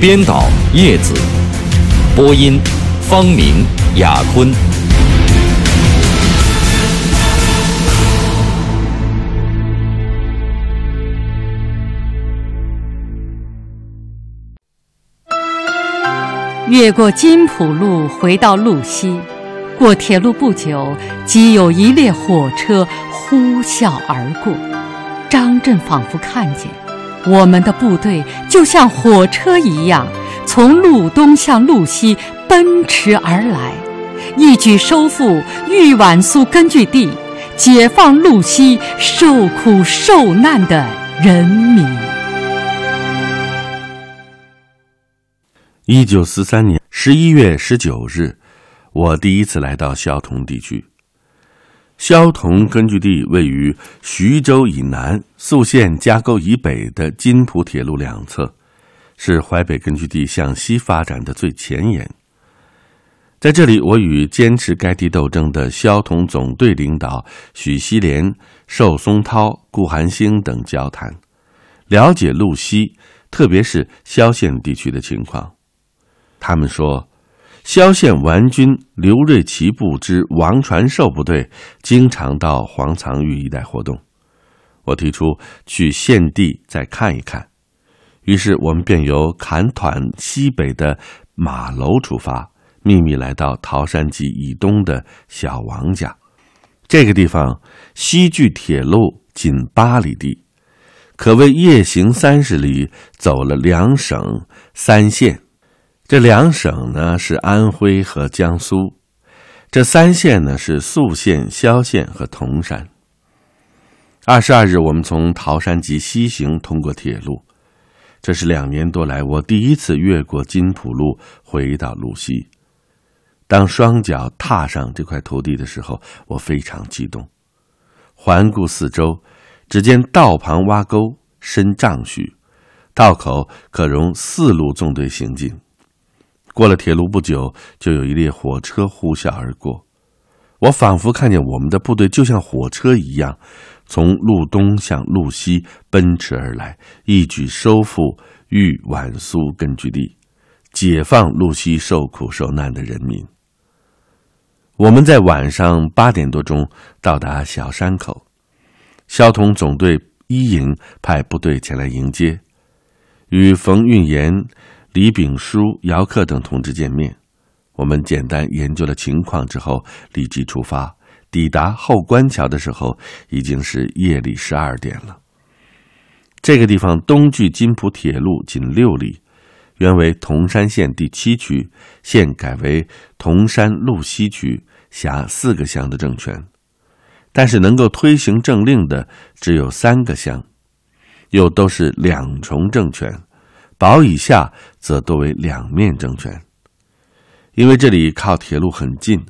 编导叶子，播音方明、雅坤。越过金浦路回到路西，过铁路不久，即有一列火车呼啸而过，张震仿佛看见。我们的部队就像火车一样，从路东向路西奔驰而来，一举收复豫皖苏根据地，解放路西受苦受难的人民。一九四三年十一月十九日，我第一次来到萧同地区。萧同根据地位于徐州以南、宿县夹沟以北的津浦铁路两侧，是淮北根据地向西发展的最前沿。在这里，我与坚持该地斗争的萧同总队领导许锡联、寿松涛、顾寒星等交谈，了解路西，特别是萧县地区的情况。他们说。萧县顽军刘瑞奇部之王传寿部队经常到黄藏峪一带活动，我提出去县地再看一看，于是我们便由坎团西北的马楼出发，秘密来到桃山集以东的小王家。这个地方西距铁路仅八里地，可谓夜行三十里，走了两省三县。这两省呢是安徽和江苏，这三县呢是宿县、萧县和铜山。二十二日，我们从桃山集西行，通过铁路，这是两年多来我第一次越过金浦路回到鲁西。当双脚踏上这块土地的时候，我非常激动。环顾四周，只见道旁挖沟深丈许，道口可容四路纵队行进。过了铁路不久，就有一列火车呼啸而过。我仿佛看见我们的部队就像火车一样，从路东向路西奔驰而来，一举收复豫皖苏根据地，解放路西受苦受难的人民。我们在晚上八点多钟到达小山口，萧统总队一营派部队前来迎接，与冯运言。李炳书、姚克等同志见面，我们简单研究了情况之后，立即出发。抵达后官桥的时候，已经是夜里十二点了。这个地方东距金浦铁路仅六里，原为铜山县第七区，现改为铜山路西区，辖四个乡的政权，但是能够推行政令的只有三个乡，又都是两重政权。堡以下则多为两面政权，因为这里靠铁路很近，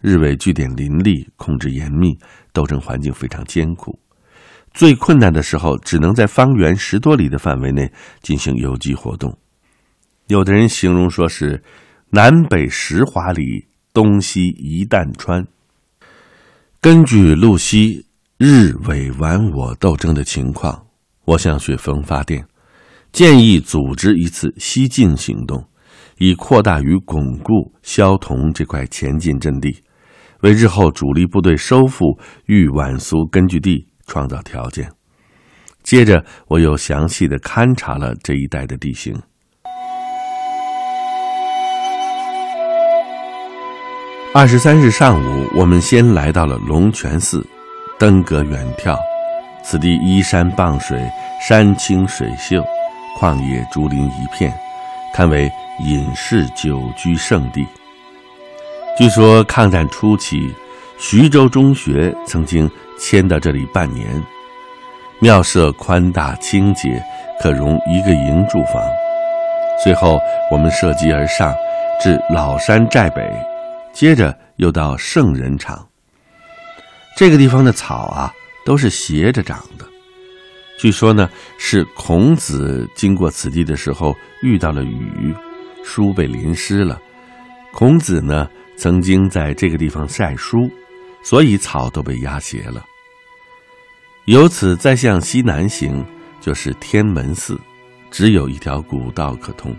日伪据点林立，控制严密，斗争环境非常艰苦。最困难的时候，只能在方圆十多里的范围内进行游击活动。有的人形容说是南北十华里，东西一担川。根据路西日伪顽我斗争的情况，我向雪峰发电。建议组织一次西进行动，以扩大与巩固萧同这块前进阵地，为日后主力部队收复豫皖苏根据地创造条件。接着，我又详细的勘察了这一带的地形。二十三日上午，我们先来到了龙泉寺，登阁远眺，此地依山傍水，山清水秀。旷野竹林一片，堪为隐士久居圣地。据说抗战初期，徐州中学曾经迁到这里半年。庙舍宽大清洁，可容一个营住房。随后我们涉级而上，至老山寨北，接着又到圣人场。这个地方的草啊，都是斜着长的。据说呢，是孔子经过此地的时候遇到了雨，书被淋湿了。孔子呢，曾经在这个地方晒书，所以草都被压斜了。由此再向西南行，就是天门寺，只有一条古道可通。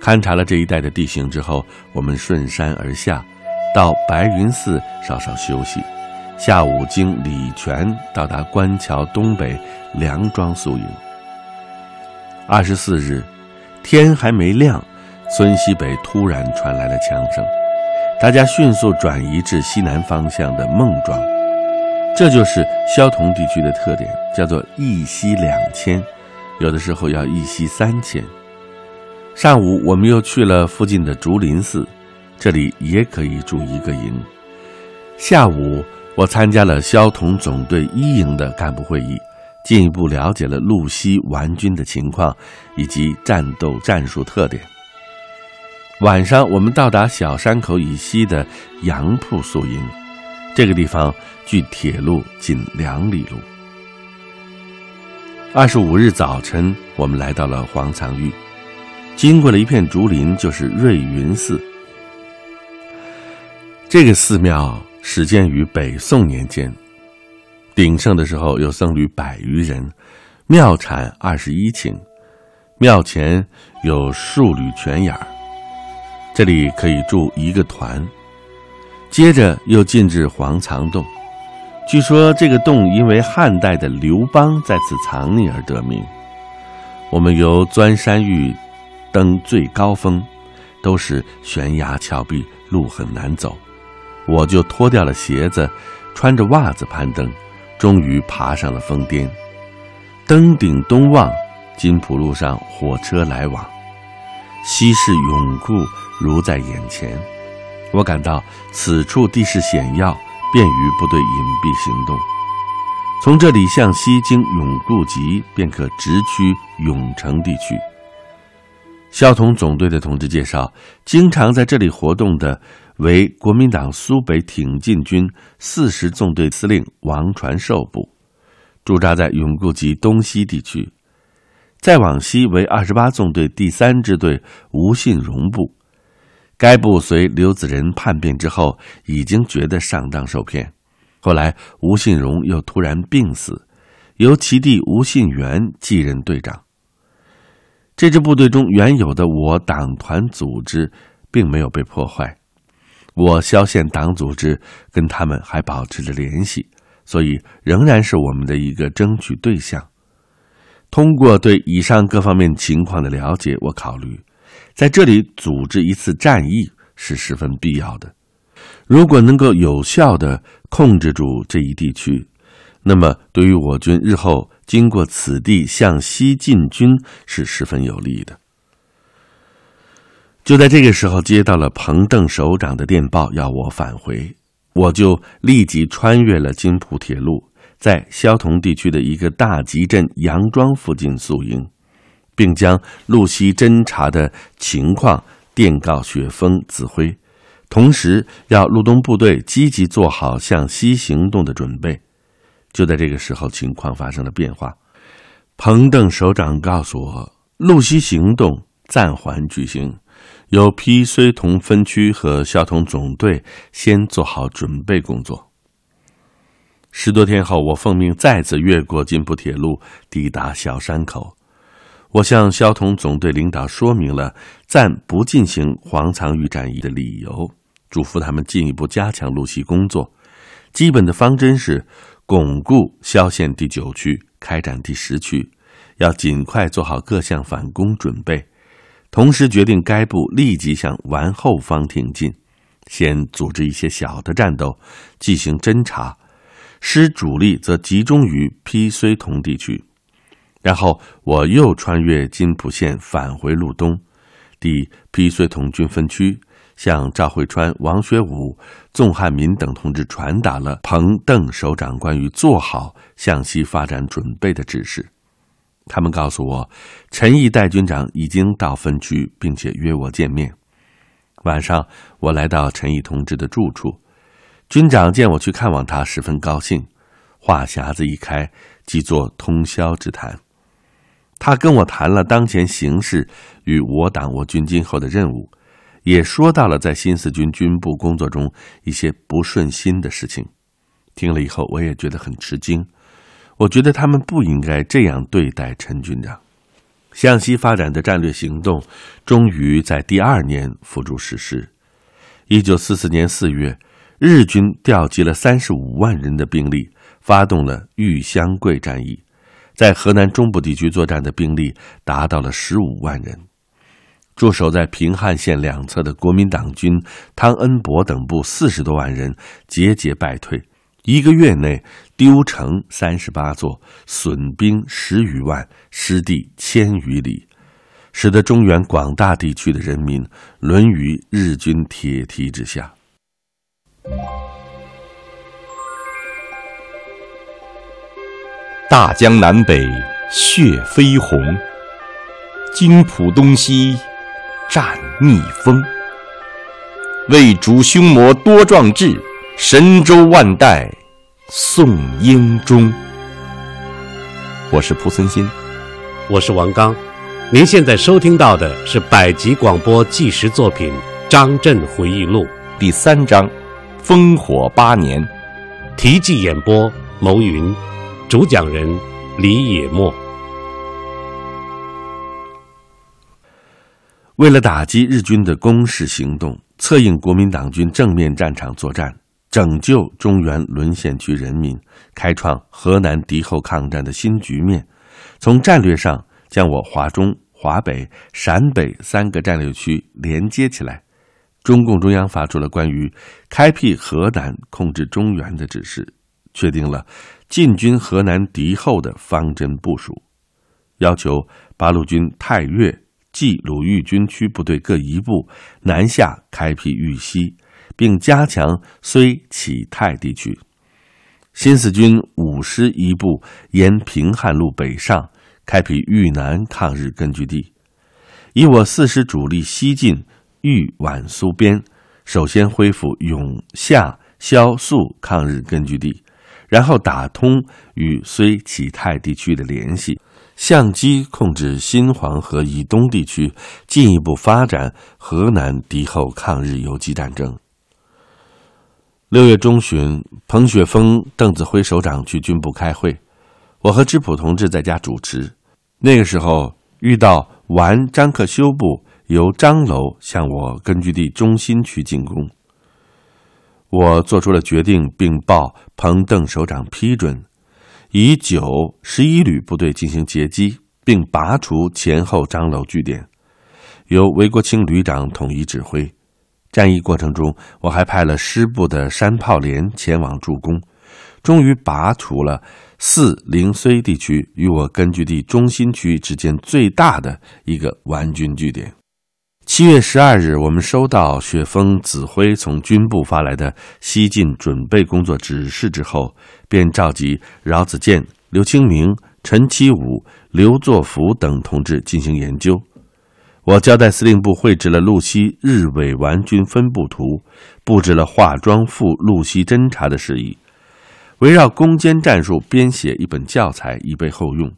勘察了这一带的地形之后，我们顺山而下，到白云寺稍稍休息。下午经礼泉到达官桥东北梁庄宿营。二十四日，天还没亮，村西北突然传来了枪声，大家迅速转移至西南方向的孟庄。这就是萧同地区的特点，叫做一溪两千，有的时候要一溪三千。上午我们又去了附近的竹林寺，这里也可以住一个营。下午我参加了萧同总队一营的干部会议，进一步了解了路西顽军的情况以及战斗战术特点。晚上我们到达小山口以西的杨铺宿营。这个地方距铁路仅两里路。二十五日早晨，我们来到了黄藏峪，经过了一片竹林，就是瑞云寺。这个寺庙始建于北宋年间，鼎盛的时候有僧侣百余人，庙产二十一顷，庙前有数缕泉眼儿，这里可以住一个团。接着又进至黄藏洞，据说这个洞因为汉代的刘邦在此藏匿而得名。我们由钻山峪登最高峰，都是悬崖峭壁，路很难走，我就脱掉了鞋子，穿着袜子攀登，终于爬上了峰巅。登顶东望，金浦路上火车来往，西市永固如在眼前。我感到此处地势险要，便于部队隐蔽行动。从这里向西经永固集，便可直趋永城地区。萧统总队的同志介绍，经常在这里活动的为国民党苏北挺进军四十纵队司令王传寿部，驻扎在永固集东西地区。再往西为二十八纵队第三支队吴信荣部。该部随刘子仁叛变之后，已经觉得上当受骗。后来吴信荣又突然病死，由其弟吴信元继任队长。这支部队中原有的我党团组织并没有被破坏，我萧县党组织跟他们还保持着联系，所以仍然是我们的一个争取对象。通过对以上各方面情况的了解，我考虑。在这里组织一次战役是十分必要的。如果能够有效的控制住这一地区，那么对于我军日后经过此地向西进军是十分有利的。就在这个时候，接到了彭邓首长的电报，要我返回，我就立即穿越了津浦铁路，在萧同地区的一个大集镇杨庄附近宿营。并将路西侦察的情况电告雪峰指挥，同时要路东部队积极做好向西行动的准备。就在这个时候，情况发生了变化。彭邓首长告诉我，路西行动暂缓举行，由批绥同分区和萧同总队先做好准备工作。十多天后，我奉命再次越过津浦铁路，抵达小山口。我向萧同总队领导说明了暂不进行黄藏峪战役的理由，嘱咐他们进一步加强路西工作。基本的方针是巩固萧县第九区，开展第十区，要尽快做好各项反攻准备。同时决定该部立即向完后方挺进，先组织一些小的战斗，进行侦察，师主力则集中于披绥同地区。然后我又穿越津浦线返回路东，抵披绥同军分区，向赵会川、王学武、纵汉民等同志传达了彭邓首长关于做好向西发展准备的指示。他们告诉我，陈毅代军长已经到分区，并且约我见面。晚上，我来到陈毅同志的住处，军长见我去看望他，十分高兴，话匣子一开，即作通宵之谈。他跟我谈了当前形势与我党我军今后的任务，也说到了在新四军军部工作中一些不顺心的事情。听了以后，我也觉得很吃惊。我觉得他们不应该这样对待陈军长。向西发展的战略行动终于在第二年付诸实施。一九四四年四月，日军调集了三十五万人的兵力，发动了豫湘桂战役，在河南中部地区作战的兵力达到了十五万人。驻守在平汉线两侧的国民党军汤恩伯等部四十多万人节节败退。一个月内丢城三十八座，损兵十余万，失地千余里，使得中原广大地区的人民沦于日军铁蹄之下。大江南北血飞红，金浦东西战逆风。为主凶魔多壮志。神州万代颂英忠。我是蒲存昕，我是王刚。您现在收听到的是百集广播纪实作品《张震回忆录》第三章《烽火八年》，题记演播牟云，主讲人李野墨。为了打击日军的攻势行动，策应国民党军正面战场作战。拯救中原沦陷区人民，开创河南敌后抗战的新局面。从战略上将我华中、华北、陕北三个战略区连接起来。中共中央发出了关于开辟河南、控制中原的指示，确定了进军河南敌后的方针部署，要求八路军太岳、冀鲁豫军区部队各一部南下开辟豫西。并加强睢启泰地区，新四军五师一部沿平汉路北上，开辟豫南抗日根据地。以我四师主力西进豫皖苏边，首先恢复永夏萧肃抗日根据地，然后打通与睢启泰地区的联系，相机控制新黄河以东地区，进一步发展河南敌后抗日游击战争。六月中旬，彭雪枫、邓子恢首长去军部开会，我和知普同志在家主持。那个时候遇到完张克修部由张楼向我根据地中心区进攻，我做出了决定，并报彭邓首长批准，以九十一旅部队进行截击，并拔除前后张楼据点，由韦国清旅长统一指挥。战役过程中，我还派了师部的山炮连前往助攻，终于拔除了四零睢地区与我根据地中心区之间最大的一个顽军据点。七月十二日，我们收到雪峰指挥从军部发来的西进准备工作指示之后，便召集饶子健、刘清明、陈其武、刘作福等同志进行研究。我交代司令部绘制了路西日伪顽军分布图，布置了化妆赴路西侦察的事宜，围绕攻坚战术编写一本教材以备后用。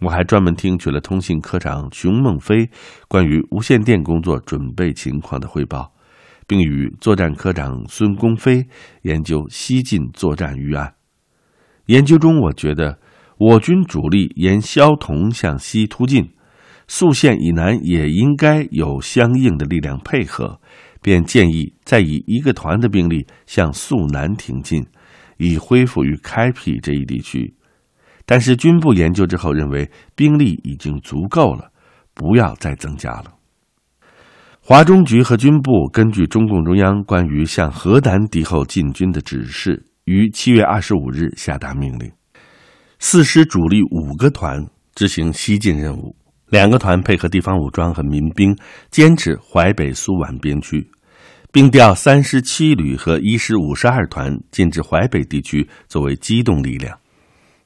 我还专门听取了通信科长熊孟飞关于无线电工作准备情况的汇报，并与作战科长孙功飞研究西进作战预案。研究中，我觉得我军主力沿萧同向西突进。宿县以南也应该有相应的力量配合，便建议再以一个团的兵力向宿南挺进，以恢复与开辟这一地区。但是军部研究之后认为兵力已经足够了，不要再增加了。华中局和军部根据中共中央关于向河南敌后进军的指示，于七月二十五日下达命令，四师主力五个团执行西进任务。两个团配合地方武装和民兵，坚持淮北苏皖边区，并调三师七旅和一师五十二团进至淮北地区作为机动力量。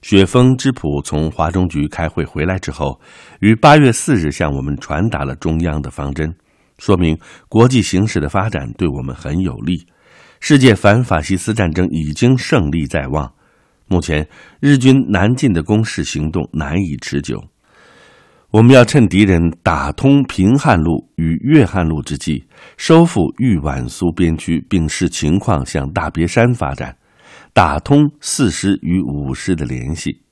雪峰之普从华中局开会回来之后，于八月四日向我们传达了中央的方针，说明国际形势的发展对我们很有利。世界反法西斯战争已经胜利在望，目前日军南进的攻势行动难以持久。我们要趁敌人打通平汉路与粤汉路之际，收复豫皖苏边区，并视情况向大别山发展，打通四师与五师的联系。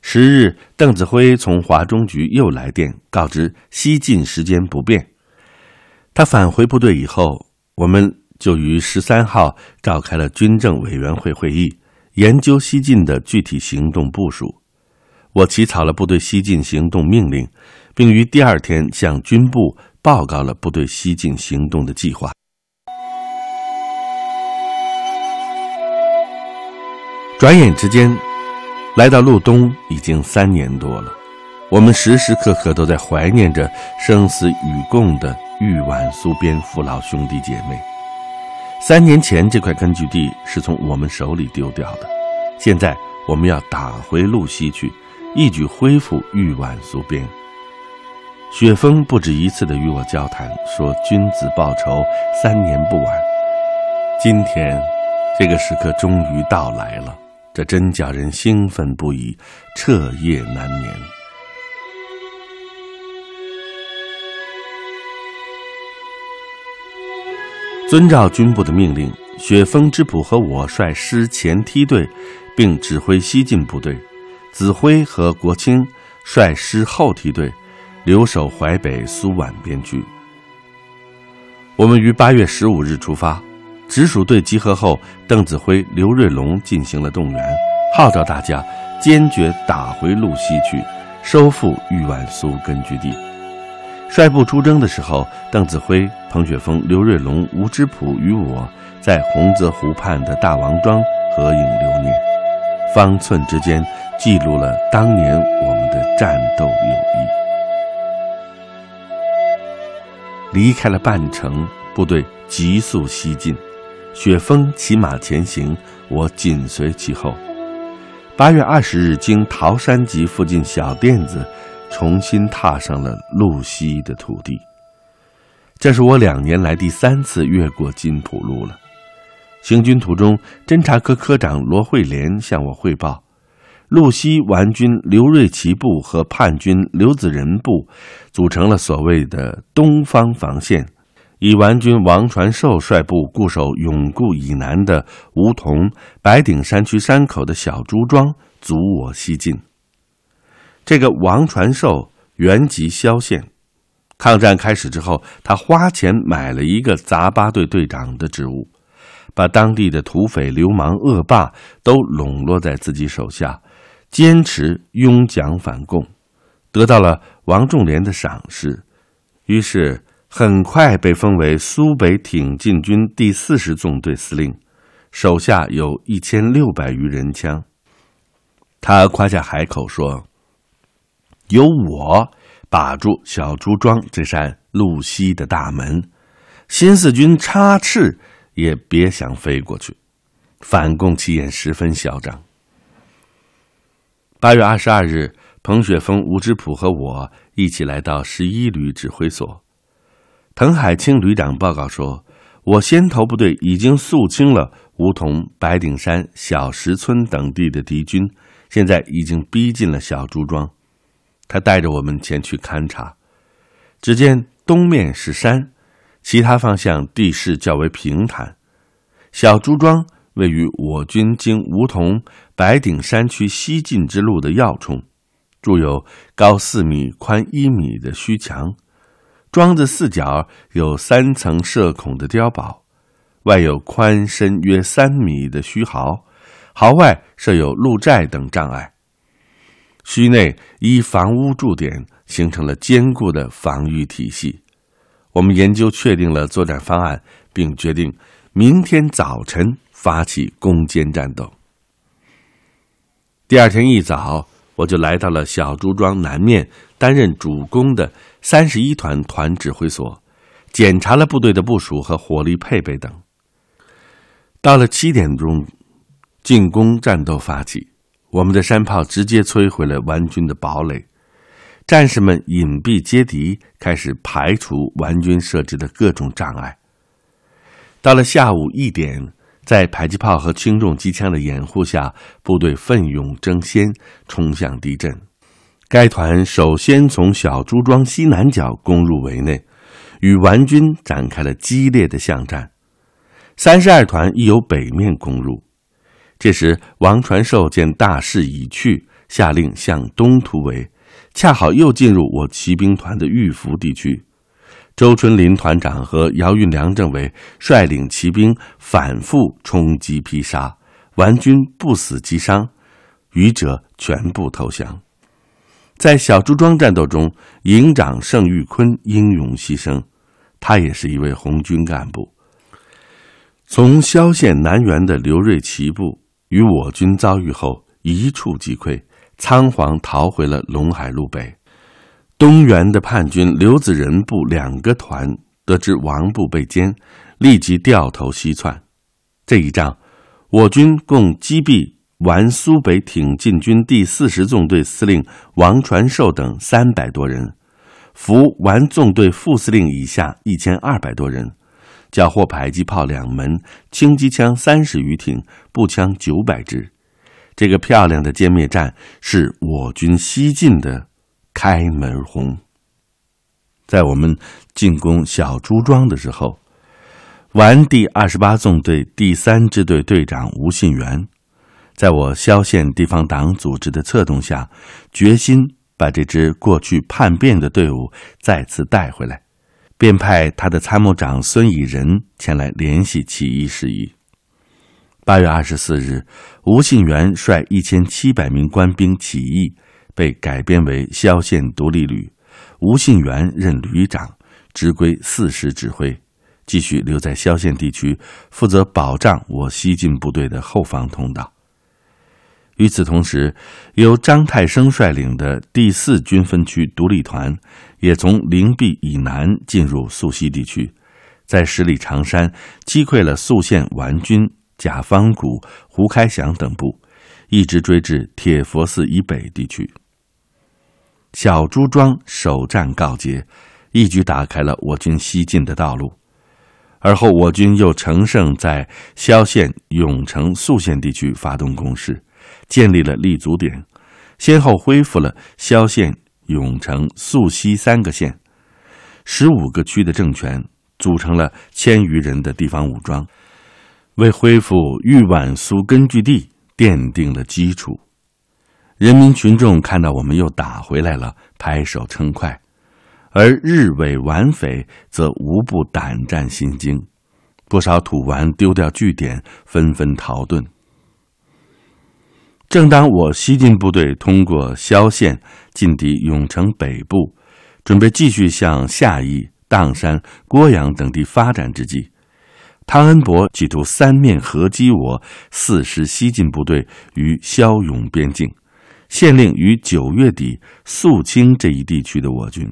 十日，邓子恢从华中局又来电，告知西进时间不变。他返回部队以后，我们。就于十三号召开了军政委员会会议，研究西进的具体行动部署。我起草了部队西进行动命令，并于第二天向军部报告了部队西进行动的计划。转眼之间，来到路东已经三年多了，我们时时刻刻都在怀念着生死与共的豫皖苏边父老兄弟姐妹。三年前，这块根据地是从我们手里丢掉的。现在，我们要打回路西去，一举恢复豫皖苏边。雪峰不止一次的与我交谈，说：“君子报仇，三年不晚。”今天，这个时刻终于到来了，这真叫人兴奋不已，彻夜难眠。遵照军部的命令，雪峰之浦和我率师前梯队，并指挥西进部队；子辉和国清率师后梯队，留守淮北苏皖边区。我们于八月十五日出发，直属队集合后，邓子恢、刘瑞龙进行了动员，号召大家坚决打回路西去，收复豫皖苏根据地。率部出征的时候，邓子恢、彭雪枫、刘瑞龙、吴之普与我在洪泽湖畔的大王庄合影留念，方寸之间记录了当年我们的战斗友谊。离开了半程，部队急速西进，雪峰骑马前行，我紧随其后。八月二十日，经桃山集附近小店子。重新踏上了路西的土地。这是我两年来第三次越过金浦路了。行军途中，侦察科科长罗惠莲向我汇报，路西顽军刘瑞奇部和叛军刘子仁部组成了所谓的东方防线，以顽军王传寿率部固守永固以南的梧桐、白顶山区山口的小朱庄，阻我西进。这个王传寿原籍萧县，抗战开始之后，他花钱买了一个杂八队队长的职务，把当地的土匪、流氓、恶霸都笼络在自己手下，坚持拥蒋反共，得到了王仲廉的赏识，于是很快被封为苏北挺进军第四十纵队司令，手下有一千六百余人枪。他夸下海口说。由我把住小朱庄这扇路西的大门，新四军插翅也别想飞过去。反共气焰十分嚣张。八月二十二日，彭雪枫、吴之普和我一起来到十一旅指挥所。滕海清旅长报告说，我先头部队已经肃清了梧桐、白顶山、小石村等地的敌军，现在已经逼近了小朱庄。他带着我们前去勘察，只见东面是山，其他方向地势较为平坦。小朱庄位于我军经梧桐、白顶山区西进之路的要冲，筑有高四米、宽一米的虚墙，庄子四角有三层射孔的碉堡，外有宽深约三米的虚壕，壕外设有路寨等障碍。区内依房屋驻点，形成了坚固的防御体系。我们研究确定了作战方案，并决定明天早晨发起攻坚战斗。第二天一早，我就来到了小朱庄南面担任主攻的三十一团团指挥所，检查了部队的部署和火力配备等。到了七点钟，进攻战斗发起。我们的山炮直接摧毁了顽军的堡垒，战士们隐蔽接敌，开始排除顽军设置的各种障碍。到了下午一点，在迫击炮和轻重机枪的掩护下，部队奋勇争先，冲向敌阵。该团首先从小朱庄西南角攻入围内，与顽军展开了激烈的巷战。三十二团亦由北面攻入。这时，王传寿见大势已去，下令向东突围，恰好又进入我骑兵团的玉福地区。周春林团长和姚运良政委率领骑兵反复冲击劈杀，顽军不死即伤，余者全部投降。在小朱庄战斗中，营长盛玉坤英勇牺牲，他也是一位红军干部。从萧县南园的刘瑞奇部。与我军遭遇后，一触即溃，仓皇逃回了陇海路北。东原的叛军刘子仁部两个团得知王部被歼，立即掉头西窜。这一仗，我军共击毙皖苏北挺进军第四十纵队司令王传寿等三百多人，俘皖纵队副司令以下一千二百多人。缴获迫击炮两门，轻机枪三十余挺，步枪九百支。这个漂亮的歼灭战是我军西进的开门红。在我们进攻小朱庄的时候，皖第二十八纵队第三支队队长吴信元，在我萧县地方党组织的策动下，决心把这支过去叛变的队伍再次带回来。便派他的参谋长孙以仁前来联系起义事宜。八月二十四日，吴信元率一千七百名官兵起义，被改编为萧县独立旅，吴信元任旅长，直归四师指挥，继续留在萧县地区，负责保障我西进部队的后方通道。与此同时，由张太生率领的第四军分区独立团也从灵璧以南进入宿西地区，在十里长山击溃了宿县顽军贾方谷、胡开祥等部，一直追至铁佛寺以北地区。小朱庄首战告捷，一举打开了我军西进的道路。而后，我军又乘胜在萧县、永城、宿县地区发动攻势。建立了立足点，先后恢复了萧县、永城、肃西三个县、十五个区的政权，组成了千余人的地方武装，为恢复豫皖苏根据地奠定了基础。人民群众看到我们又打回来了，拍手称快；而日伪皖匪则无不胆战心惊，不少土顽丢掉据点，纷纷逃遁。正当我西进部队通过萧县进抵永城北部，准备继续向夏邑、砀山、郭阳等地发展之际，汤恩伯企图三面合击我四师西进部队于萧永边境，限令于九月底肃清这一地区的我军。